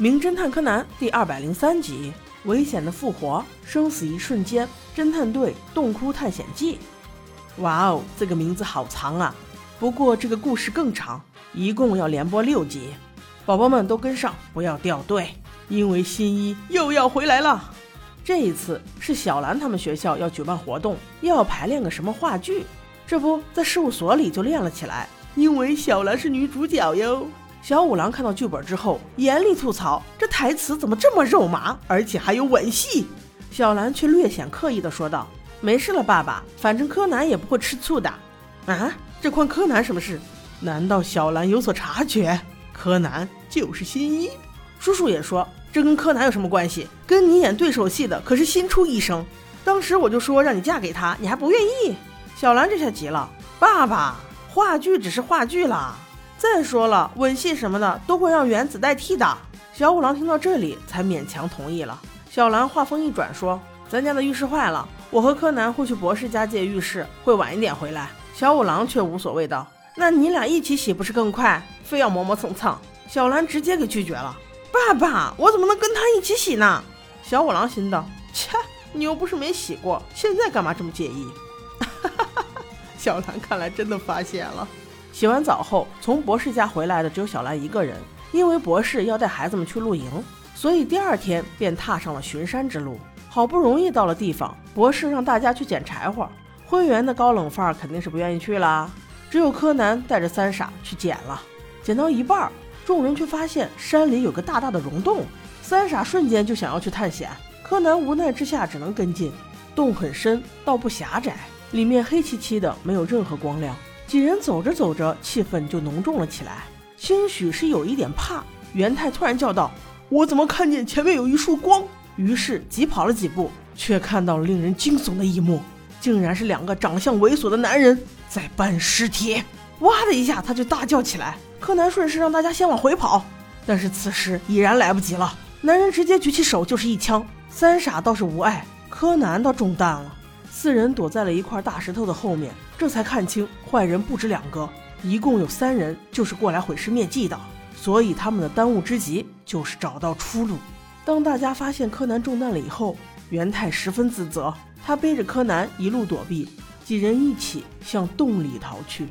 名侦探柯南第二百零三集：危险的复活，生死一瞬间，侦探队洞窟探险记。哇哦，这个名字好长啊！不过这个故事更长，一共要连播六集。宝宝们都跟上，不要掉队，因为新一又要回来了。这一次是小兰他们学校要举办活动，又要排练个什么话剧。这不在事务所里就练了起来，因为小兰是女主角哟。小五郎看到剧本之后，严厉吐槽：“这台词怎么这么肉麻，而且还有吻戏？”小兰却略显刻意的说道：“没事了，爸爸，反正柯南也不会吃醋的。”啊，这关柯南什么事？难道小兰有所察觉？柯南就是新一。叔叔也说：“这跟柯南有什么关系？跟你演对手戏的可是新出医生。当时我就说让你嫁给他，你还不愿意。”小兰这下急了，爸爸，话剧只是话剧啦。再说了，吻戏什么的都会让原子代替的。小五郎听到这里才勉强同意了。小兰话锋一转说：“咱家的浴室坏了，我和柯南会去博士家借浴室，会晚一点回来。”小五郎却无所谓道：“那你俩一起洗不是更快？非要磨磨蹭蹭。”小兰直接给拒绝了：“爸爸，我怎么能跟他一起洗呢？”小五郎心道：“切，你又不是没洗过，现在干嘛这么介意？”小兰看来真的发现了。洗完澡后，从博士家回来的只有小兰一个人，因为博士要带孩子们去露营，所以第二天便踏上了巡山之路。好不容易到了地方，博士让大家去捡柴火，灰原的高冷范儿肯定是不愿意去啦。只有柯南带着三傻去捡了。捡到一半，众人却发现山里有个大大的溶洞，三傻瞬间就想要去探险，柯南无奈之下只能跟进。洞很深，倒不狭窄。里面黑漆漆的，没有任何光亮。几人走着走着，气氛就浓重了起来。兴许是有一点怕，元太突然叫道：“我怎么看见前面有一束光？”于是急跑了几步，却看到了令人惊悚的一幕，竟然是两个长相猥琐的男人在搬尸体。哇的一下，他就大叫起来。柯南顺势让大家先往回跑，但是此时已然来不及了。男人直接举起手就是一枪，三傻倒是无碍，柯南倒中弹了。四人躲在了一块大石头的后面，这才看清坏人不止两个，一共有三人，就是过来毁尸灭迹的。所以他们的当务之急就是找到出路。当大家发现柯南中弹了以后，元太十分自责，他背着柯南一路躲避，几人一起向洞里逃去。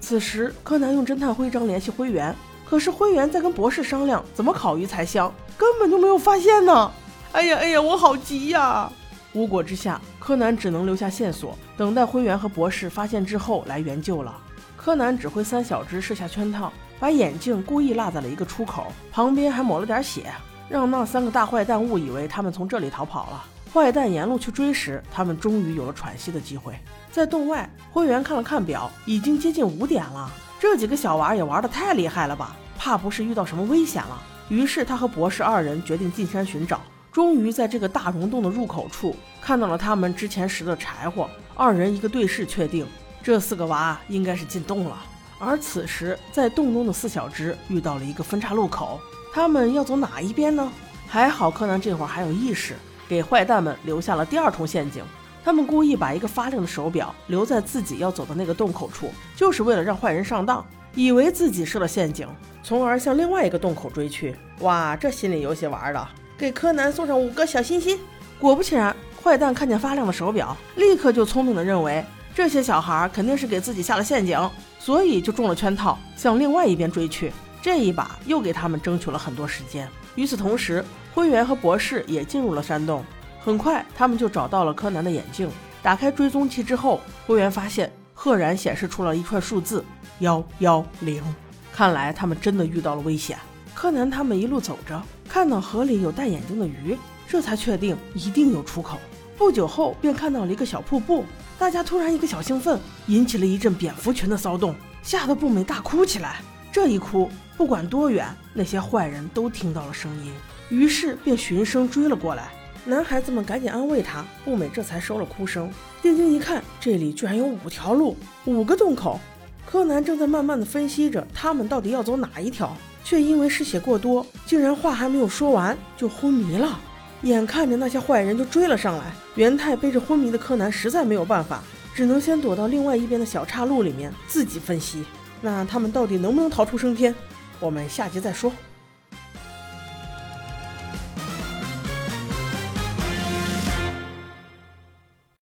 此时，柯南用侦探徽章联系灰原，可是灰原在跟博士商量怎么烤鱼才香，根本就没有发现呢。哎呀哎呀，我好急呀！无果之下，柯南只能留下线索，等待灰原和博士发现之后来援救了。柯南指挥三小只设下圈套，把眼镜故意落在了一个出口旁边，还抹了点血，让那三个大坏蛋误以为他们从这里逃跑了。坏蛋沿路去追时，他们终于有了喘息的机会。在洞外，灰原看了看表，已经接近五点了。这几个小娃也玩得太厉害了吧？怕不是遇到什么危险了？于是他和博士二人决定进山寻找。终于在这个大溶洞的入口处看到了他们之前拾的柴火，二人一个对视，确定这四个娃应该是进洞了。而此时在洞中的四小只遇到了一个分岔路口，他们要走哪一边呢？还好柯南这会儿还有意识，给坏蛋们留下了第二重陷阱。他们故意把一个发亮的手表留在自己要走的那个洞口处，就是为了让坏人上当，以为自己设了陷阱，从而向另外一个洞口追去。哇，这心理游戏玩的！给柯南送上五个小心心。果不其然，坏蛋看见发亮的手表，立刻就聪明的认为这些小孩肯定是给自己下了陷阱，所以就中了圈套，向另外一边追去。这一把又给他们争取了很多时间。与此同时，灰原和博士也进入了山洞。很快，他们就找到了柯南的眼镜。打开追踪器之后，灰原发现赫然显示出了一串数字幺幺零。看来他们真的遇到了危险。柯南他们一路走着，看到河里有戴眼镜的鱼，这才确定一定有出口。不久后，便看到了一个小瀑布，大家突然一个小兴奋，引起了一阵蝙蝠群的骚动，吓得步美大哭起来。这一哭，不管多远，那些坏人都听到了声音，于是便循声追了过来。男孩子们赶紧安慰他，步美这才收了哭声。定睛一看，这里居然有五条路，五个洞口。柯南正在慢慢的分析着，他们到底要走哪一条。却因为失血过多，竟然话还没有说完就昏迷了。眼看着那些坏人就追了上来，元太背着昏迷的柯南实在没有办法，只能先躲到另外一边的小岔路里面自己分析。那他们到底能不能逃出升天？我们下集再说。